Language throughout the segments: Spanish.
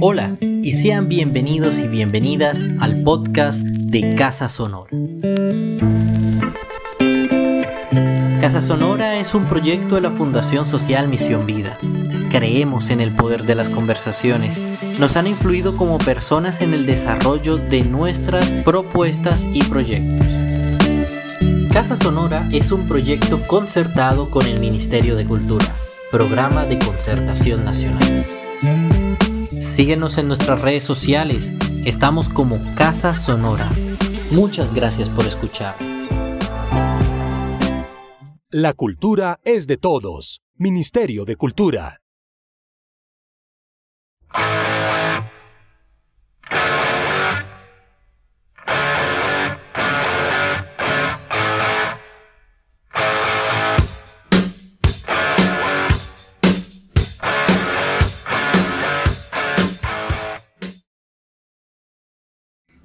Hola y sean bienvenidos y bienvenidas al podcast de Casa Sonora. Casa Sonora es un proyecto de la Fundación Social Misión Vida. Creemos en el poder de las conversaciones. Nos han influido como personas en el desarrollo de nuestras propuestas y proyectos. Casa Sonora es un proyecto concertado con el Ministerio de Cultura, Programa de Concertación Nacional. Síguenos en nuestras redes sociales. Estamos como Casa Sonora. Muchas gracias por escuchar. La cultura es de todos. Ministerio de Cultura.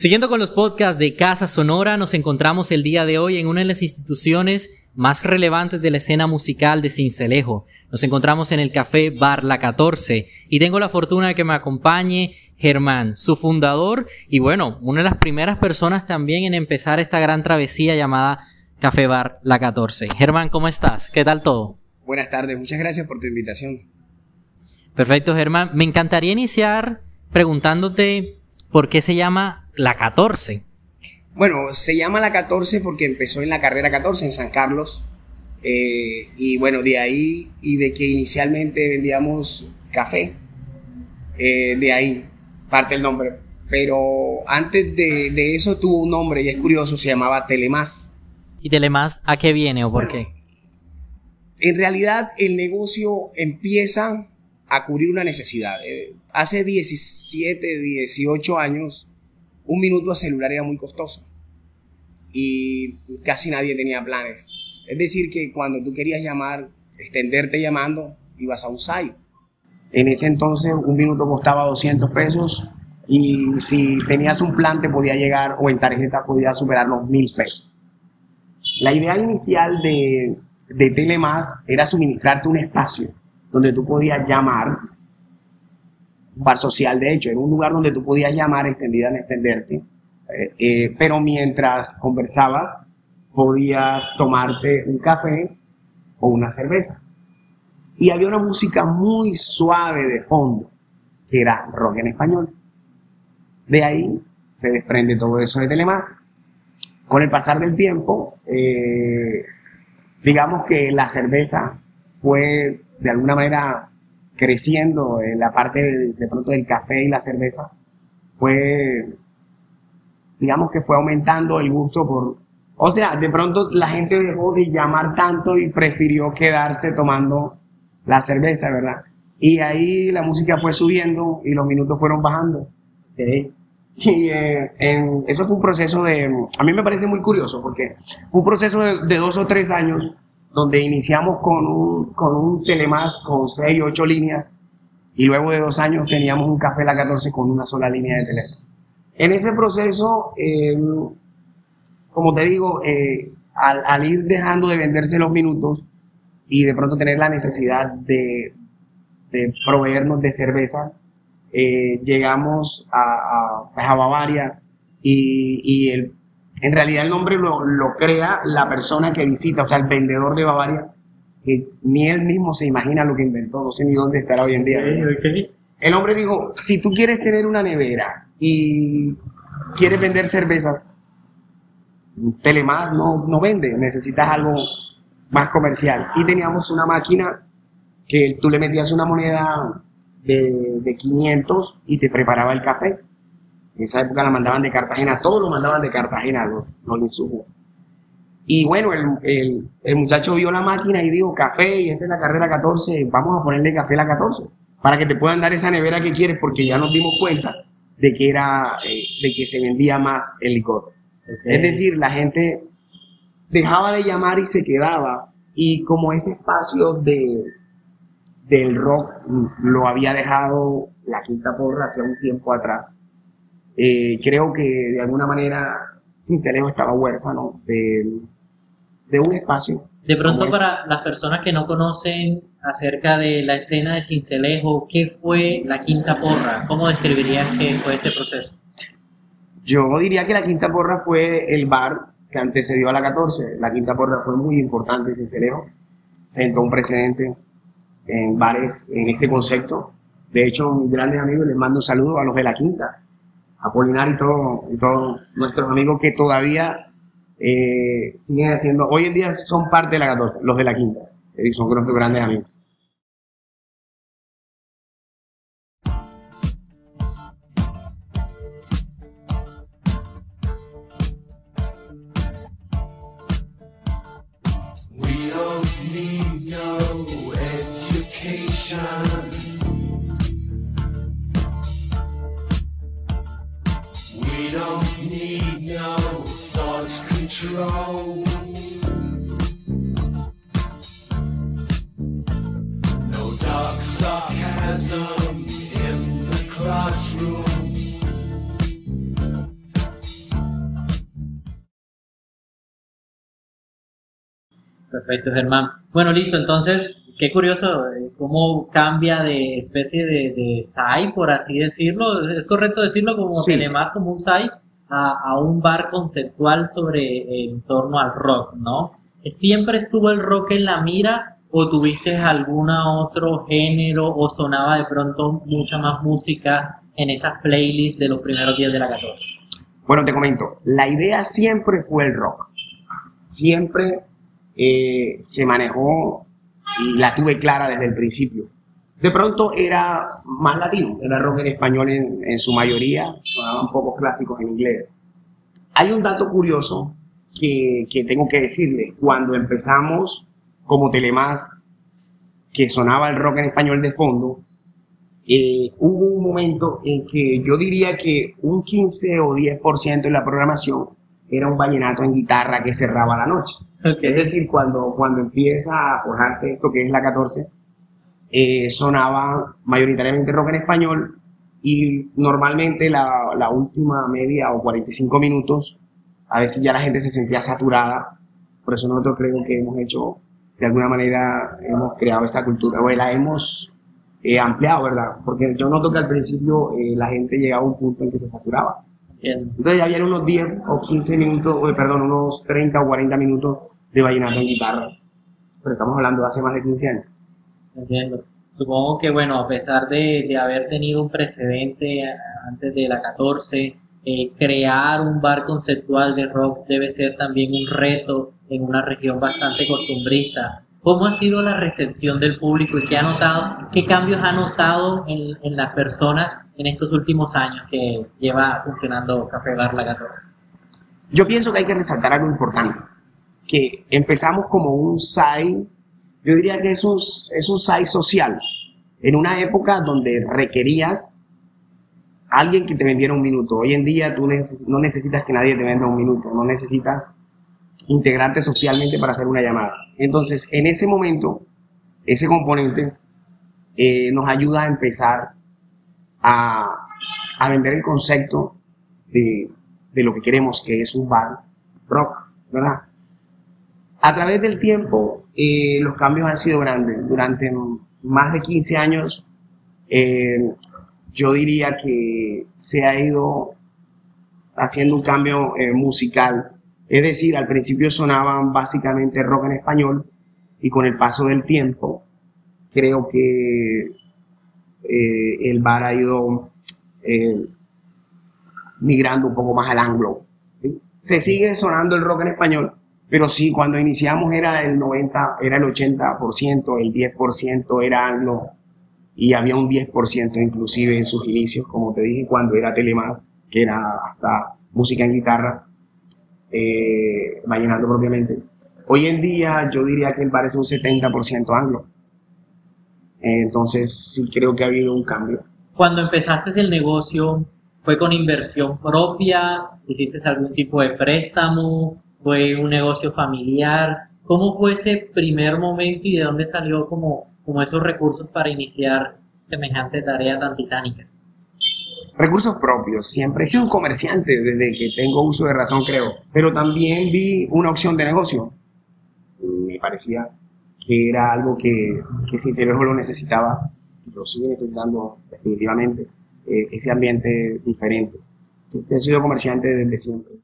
Siguiendo con los podcasts de Casa Sonora, nos encontramos el día de hoy en una de las instituciones más relevantes de la escena musical de Cincelejo. Nos encontramos en el Café Bar La 14 y tengo la fortuna de que me acompañe Germán, su fundador y bueno, una de las primeras personas también en empezar esta gran travesía llamada Café Bar La 14. Germán, ¿cómo estás? ¿Qué tal todo? Buenas tardes, muchas gracias por tu invitación. Perfecto, Germán. Me encantaría iniciar preguntándote por qué se llama la 14. Bueno, se llama la 14 porque empezó en la carrera 14 en San Carlos. Eh, y bueno, de ahí y de que inicialmente vendíamos café, eh, de ahí parte el nombre. Pero antes de, eso tuvo un nombre y es curioso, se llamaba Telemás. ¿Y Telemás a qué viene o por qué? En realidad el negocio empieza a cubrir una necesidad. Eh, hace 17, 18 años un minuto a celular era muy costoso y casi nadie tenía planes. Es decir, que cuando tú querías llamar, extenderte llamando, ibas a un site. En ese entonces un minuto costaba 200 pesos y si tenías un plan te podía llegar o en tarjeta podía superar los 1000 pesos. La idea inicial de, de Telemás era suministrarte un espacio donde tú podías llamar bar social, de hecho, era un lugar donde tú podías llamar extendida en extenderte, eh, eh, pero mientras conversabas podías tomarte un café o una cerveza. Y había una música muy suave de fondo, que era rock en español. De ahí se desprende todo eso de Telemás. Con el pasar del tiempo, eh, digamos que la cerveza fue de alguna manera creciendo en la parte de, pronto del café y la cerveza, fue, digamos que fue aumentando el gusto por, o sea, de pronto la gente dejó de llamar tanto y prefirió quedarse tomando la cerveza, ¿verdad? Y ahí la música fue subiendo y los minutos fueron bajando. Y eh, eso fue un proceso de, a mí me parece muy curioso porque un proceso de dos o tres años donde iniciamos con un, con un telemás con 6, 8 líneas y luego de dos años teníamos un café La 14 con una sola línea de teléfono. En ese proceso, eh, como te digo, eh, al, ir dejando de venderse los minutos y de pronto tener la necesidad de, de proveernos de cerveza, eh, llegamos a, a, a Bavaria y, y el en realidad el nombre lo, crea la persona que visita, o sea, el vendedor de Bavaria, que ni él mismo se imagina lo que inventó, no sé ni dónde estará hoy en día. El hombre dijo, si tú quieres tener una nevera y quieres vender cervezas, Telemás no, no vende, necesitas algo más comercial. Y teníamos una máquina que tú le metías una moneda de, de 500 y te preparaba el café. En esa época la mandaban de Cartagena, todos lo mandaban de Cartagena, los, los insumos. Y bueno, el, el, muchacho vio la máquina y dijo, café, y esta es la carrera 14, vamos a ponerle café a la 14, para que te puedan dar esa nevera que quieres, porque ya nos dimos cuenta de que era, eh, de que se vendía más el licor. Es decir, la gente dejaba de llamar y se quedaba, y como ese espacio de, del rock lo había dejado la quinta porra hace un tiempo atrás, eh, creo que de alguna manera Cincelejo estaba huérfano de, de un espacio. De pronto para las personas que no conocen acerca de la escena de Cincelejo, ¿qué fue la Quinta Porra? ¿Cómo describirías que fue ese proceso? Yo diría que la Quinta Porra fue el bar que antecedió a la 14. La Quinta Porra fue muy importante en Cincelejo, sentó un precedente en bares en este concepto. De hecho, mis grandes amigos les mando un saludo a los de la Quinta, a Polinar y, todo, y todos nuestros amigos que todavía eh, siguen haciendo, hoy en día son parte de la 14, los de la Quinta, son nuestros grandes amigos. Perfecto, Germán. Bueno, listo, entonces, qué curioso eh, cómo cambia de especie de, de SAI, por así decirlo. ¿Es correcto decirlo como tiene más como un SAI a, un bar conceptual sobre en torno al rock, ¿no? ¿Siempre estuvo el rock en la mira o tuviste algún otro género o sonaba de pronto mucha más música en esas playlists de los primeros días de la 14? Bueno, te comento, la idea siempre fue el rock. Siempre eh, se manejó y la tuve clara desde el principio. De pronto era más latino, era rock en español en, su mayoría, sonaban pocos clásicos en inglés. Hay un dato curioso que, que tengo que decirles. Cuando empezamos como Telemás, que sonaba el rock en español de fondo, eh, hubo un momento en que yo diría que un 15 o 10% de la programación era un vallenato en guitarra que cerraba la noche. Es decir, cuando, cuando empieza a forjarte esto que es la 14, eh, sonaba mayoritariamente rock en español y normalmente la, la, última media o 45 minutos, a veces ya la gente se sentía saturada, por eso nosotros creo que hemos hecho, de alguna manera, hemos creado esa cultura, o la hemos eh, ampliado, ¿verdad? Porque yo noto que al principio eh, la gente llegaba a un punto en que se saturaba. Entonces ya había unos 10 o 15 minutos, perdón, unos 30 o 40 minutos de vallenato en guitarra. Pero estamos hablando de hace más de 15 años. Entiendo. Supongo que, bueno, a pesar de, de haber tenido un precedente antes de la 14, eh, crear un bar conceptual de rock debe ser también un reto en una región bastante costumbrista. ¿Cómo ha sido la recepción del público y qué ha notado, qué cambios ha notado en, en las personas en estos últimos años que lleva funcionando Café Bar La 14? Yo pienso que hay que resaltar algo importante que empezamos como un SAI, yo diría que es un, es un SAI social, en una época donde requerías alguien que te vendiera un minuto. Hoy en día tú no necesitas que nadie te venda un minuto, no necesitas integrarte socialmente para hacer una llamada. Entonces, en ese momento, ese componente eh, nos ayuda a empezar a, a vender el concepto de, de, lo que queremos, que es un bar rock, ¿verdad? A través del tiempo, eh, los cambios han sido grandes. Durante más de 15 años, eh, yo diría que se ha ido haciendo un cambio eh, musical. Es decir, al principio sonaban básicamente rock en español y con el paso del tiempo, creo que el bar ha ido migrando un poco más al anglo. Se sigue sonando el rock en español, pero sí, cuando iniciamos era el 90, era el 80%, el 10% era anglo y había un 10% inclusive en sus inicios, como te dije, cuando era Telemás, que era hasta música en guitarra, eh, propiamente. Hoy en día yo diría que parece un 70% anglo. Entonces sí creo que ha habido un cambio. Cuando empezaste el negocio, ¿fue con inversión propia? ¿Hiciste algún tipo de préstamo? Fue un negocio familiar. ¿Cómo fue ese primer momento y de dónde salió como, como esos recursos para iniciar semejante tarea tan titánica? Recursos propios. Siempre he sido un comerciante desde que tengo uso de razón, creo. Pero también vi una opción de negocio. Me parecía que era algo que, que Cincelejo lo necesitaba, lo sigue necesitando definitivamente, eh, ese ambiente diferente. He sido comerciante desde siempre.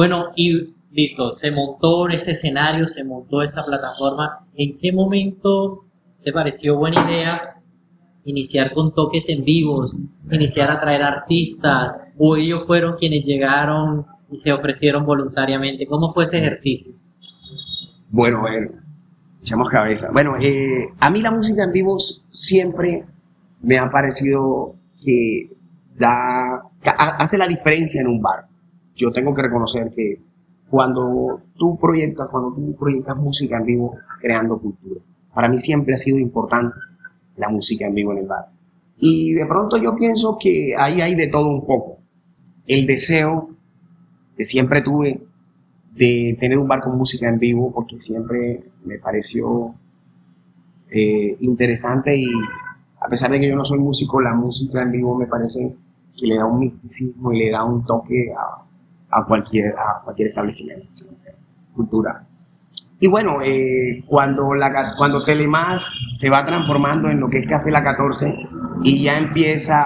Bueno, y listo, se montó ese escenario, se montó esa plataforma. ¿En qué momento te pareció buena idea iniciar con toques en vivos, iniciar a traer artistas, o ellos fueron quienes llegaron y se ofrecieron voluntariamente? ¿Cómo fue este ejercicio? Bueno, bueno, echamos cabeza. Bueno, eh, a mí la música en vivo siempre me ha parecido que da, hace la diferencia en un bar yo tengo que reconocer que cuando tú proyectas, cuando tú proyectas música en vivo, creando cultura. Para mí siempre ha sido importante la música en vivo en el bar. Y de pronto yo pienso que ahí hay de todo un poco. El deseo que siempre tuve de tener un bar con música en vivo, porque siempre me pareció eh, interesante y a pesar de que yo no soy músico, la música en vivo me parece que le da un misticismo y le da un toque a, a cualquier, a cualquier establecimiento cultural. Y bueno, eh, cuando, la, cuando Telemás se va transformando en lo que es Café La 14 y ya empieza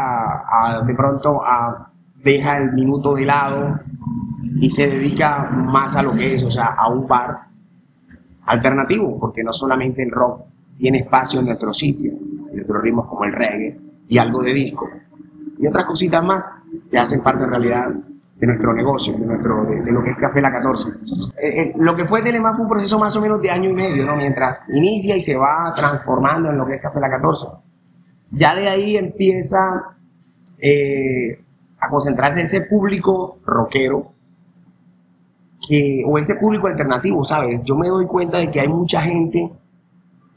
de pronto a deja el minuto de lado y se dedica más a lo que es, o sea, a un bar alternativo, porque no solamente el rock tiene espacio en nuestro sitio, en nuestros ritmos como el reggae y algo de disco y otras cositas más que hacen parte en realidad de nuestro negocio, de, nuestro, de, lo que es Café La 14. Eh, eh, lo que fue Telemás fue un proceso más o menos de año y medio, ¿no? Mientras inicia y se va transformando en lo que es Café La 14. Ya de ahí empieza eh, a concentrarse ese público rockero, que, o ese público alternativo, ¿sabes? Yo me doy cuenta de que hay mucha gente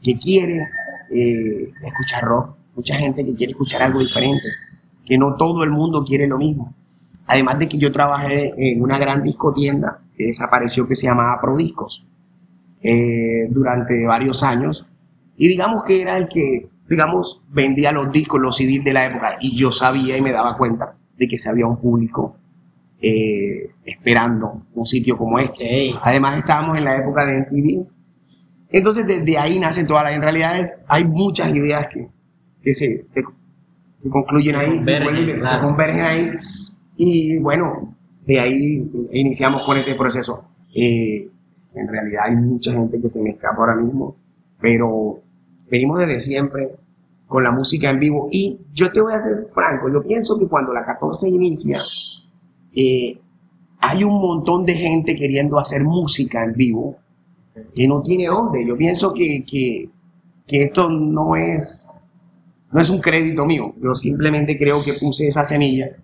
que quiere escuchar rock, mucha gente que quiere escuchar algo diferente, que no todo el mundo quiere lo mismo. Además de que yo trabajé en una gran discotienda que desapareció que se llamaba Prodiscos eh, durante varios años. Y digamos que era el que, digamos, vendía los discos, los CDs de la época. Y yo sabía y me daba cuenta de que se había un público eh, esperando un sitio como este. Además estábamos en la época de MTV. Entonces desde ahí nacen todas las... En realidad hay muchas ideas que, que se concluyen ahí, que convergen ahí y bueno, de ahí iniciamos con este proceso. Eh, en realidad hay mucha gente que se me escapa ahora mismo, pero venimos desde siempre con la música en vivo. Y yo te voy a ser franco, yo pienso que cuando la 14 inicia, eh, hay un montón de gente queriendo hacer música en vivo que no tiene dónde. Yo pienso que, que, que esto no es, no es un crédito mío, yo simplemente creo que puse esa semilla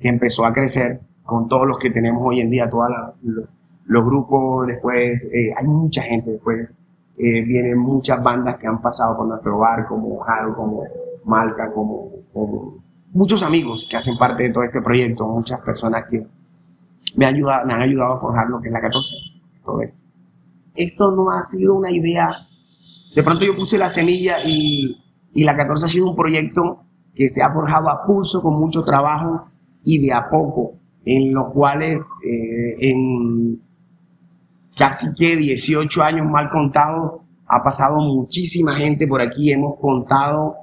que empezó a crecer con todos los que tenemos hoy en día, todos los, grupos, después eh, hay mucha gente, después eh, vienen muchas bandas que han pasado por nuestro bar, como Jaro, como Malca, como, muchos amigos que hacen parte de todo este proyecto, muchas personas que me, ayuda, me han ayudado a forjar lo que es la 14. Todo esto. esto no ha sido una idea, de pronto yo puse la semilla y, y la 14 ha sido un proyecto que se ha forjado a pulso con mucho trabajo y de a poco, en los cuales eh, en casi que 18 años mal contados ha pasado muchísima gente por aquí, hemos contado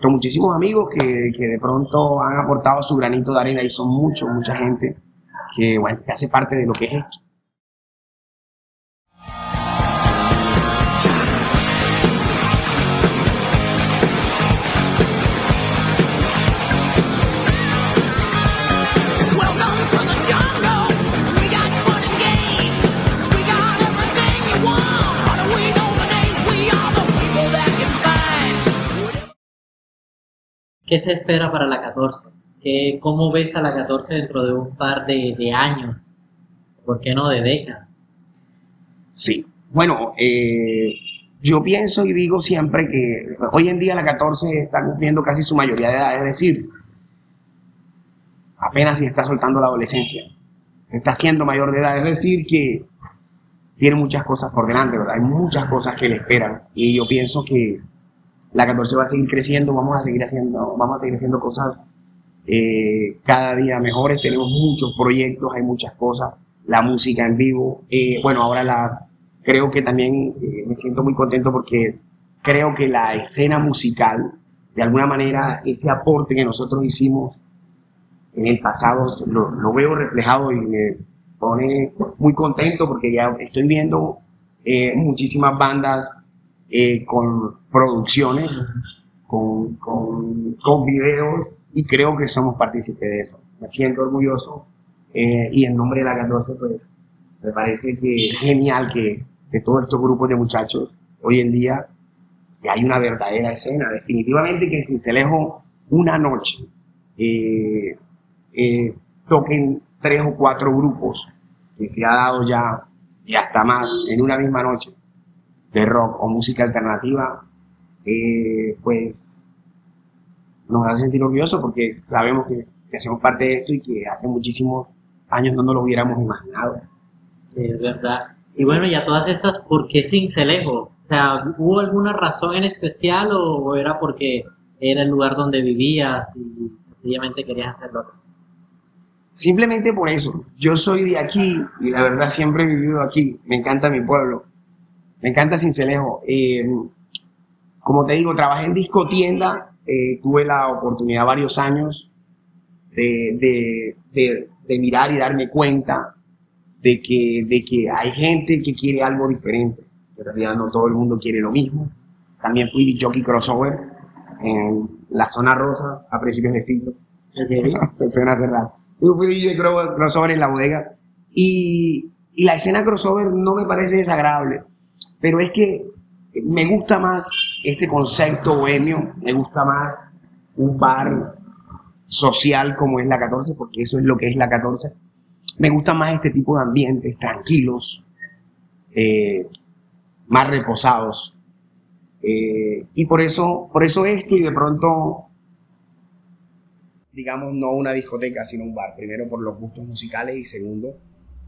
con muchísimos amigos que, que, de pronto han aportado su granito de arena y son muchos, mucha gente que, bueno, que hace parte de lo que es esto. ¿Qué se espera para la 14? ¿Qué, ¿Cómo ves a la 14 dentro de un par de, años? ¿Por qué no de décadas? Sí, bueno, eh, yo pienso y digo siempre que hoy en día la 14 está cumpliendo casi su mayoría de edad, es decir, apenas si está soltando la adolescencia, está siendo mayor de edad, es decir, que tiene muchas cosas por delante, ¿verdad? Hay muchas cosas que le esperan y yo pienso que la 14 va a seguir creciendo, vamos a seguir haciendo, vamos a seguir haciendo cosas eh, cada día mejores, tenemos muchos proyectos, hay muchas cosas, la música en vivo, eh, bueno, ahora las, creo que también eh, me siento muy contento porque creo que la escena musical, de alguna manera, ese aporte que nosotros hicimos en el pasado, lo, lo veo reflejado y me pone muy contento porque ya estoy viendo muchísimas bandas con producciones, con, con, con videos y creo que somos partícipes de eso. Me siento orgulloso eh, y en nombre de la 14 pues me parece que es genial que, que todos estos grupos de muchachos hoy en día que hay una verdadera escena. Definitivamente que en Cincelejo una noche eh, eh, toquen tres o cuatro grupos que se ha dado ya y hasta más en una misma noche de rock o música alternativa, pues nos hace sentir orgullosos porque sabemos que, hacemos parte de esto y que hace muchísimos años no nos lo hubiéramos imaginado. Sí, es verdad. Y bueno, ya todas estas, ¿por qué Cincelejo? O sea, ¿hubo alguna razón en especial o era porque era el lugar donde vivías y sencillamente querías hacerlo Simplemente por eso. Yo soy de aquí y la verdad siempre he vivido aquí. Me encanta mi pueblo. Me encanta Cincelejo. Eh, como te digo, trabajé en discotienda eh, tuve la oportunidad varios años de, mirar y darme cuenta de que, de que hay gente que quiere algo diferente. En realidad no todo el mundo quiere lo mismo. También fui jockey crossover en la zona rosa a principios de siglo. Se suena cerrado. Yo fui DJ crossover en la bodega y, y la escena crossover no me parece desagradable, pero es que me gusta más este concepto bohemio, me gusta más un bar social como es la 14, porque eso es lo que es la 14. Me gusta más este tipo de ambientes tranquilos, eh, más reposados. Eh, y por eso, por eso esto y de pronto, digamos, no una discoteca, sino un bar. Primero por los gustos musicales y segundo,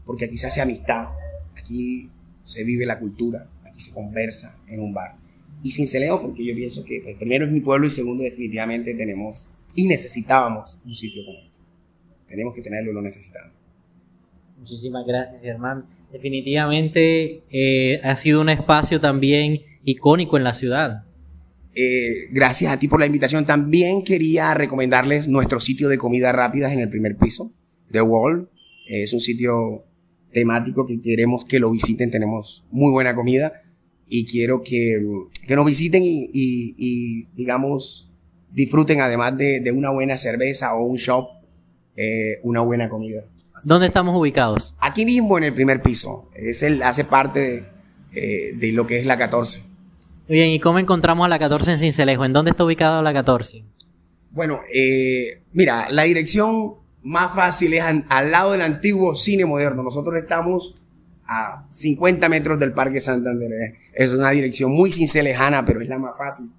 porque aquí se hace amistad, aquí se vive la cultura, aquí se conversa en un bar y Cincelejo, porque yo pienso que pues, primero es mi pueblo y segundo definitivamente tenemos y necesitábamos un sitio como este. Tenemos que tenerlo y lo necesitamos. Muchísimas gracias, Germán. Definitivamente eh, ha sido un espacio también icónico en la ciudad. Eh, gracias a ti por la invitación. También quería recomendarles nuestro sitio de comidas rápidas en el primer piso, The Wall. es un sitio temático que queremos que lo visiten. Tenemos muy buena comida y quiero que, que nos visiten y, y, digamos, disfruten además de, de, una buena cerveza o un shop, eh, una buena comida. ¿Dónde estamos ubicados? Aquí mismo en el primer piso. Es el, hace parte de, eh, de lo que es la 14. Bien, ¿y cómo encontramos a la 14 en Cincelejo? ¿En dónde está ubicado la 14? Bueno, eh, mira, la dirección más fácil es al lado del antiguo cine moderno. Nosotros estamos a 50 metros del Parque Santander. Es una dirección muy lejana, pero es la más fácil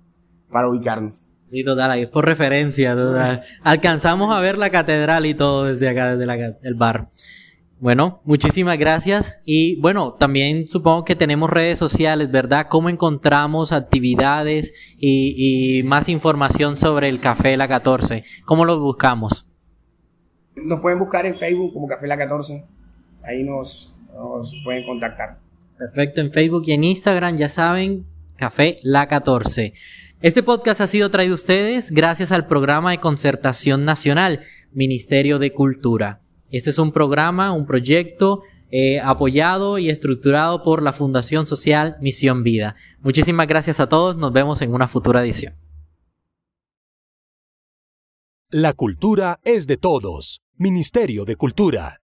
para ubicarnos. Sí, total, ahí es por referencia, total. Alcanzamos a ver la catedral y todo desde acá, desde el bar. Bueno, muchísimas gracias. Y bueno, también supongo que tenemos redes sociales, ¿verdad? ¿Cómo encontramos actividades y, y más información sobre el Café La 14? ¿Cómo lo buscamos? Nos pueden buscar en Facebook como Café La 14. Ahí nos, nos pueden contactar. Perfecto, en Facebook y en Instagram ya saben, Café La 14. Este podcast ha sido traído a ustedes gracias al programa de concertación nacional, Ministerio de Cultura. Este es un programa, un proyecto eh, apoyado y estructurado por la Fundación Social Misión Vida. Muchísimas gracias a todos, nos vemos en una futura edición. La cultura es de todos. Ministerio de Cultura.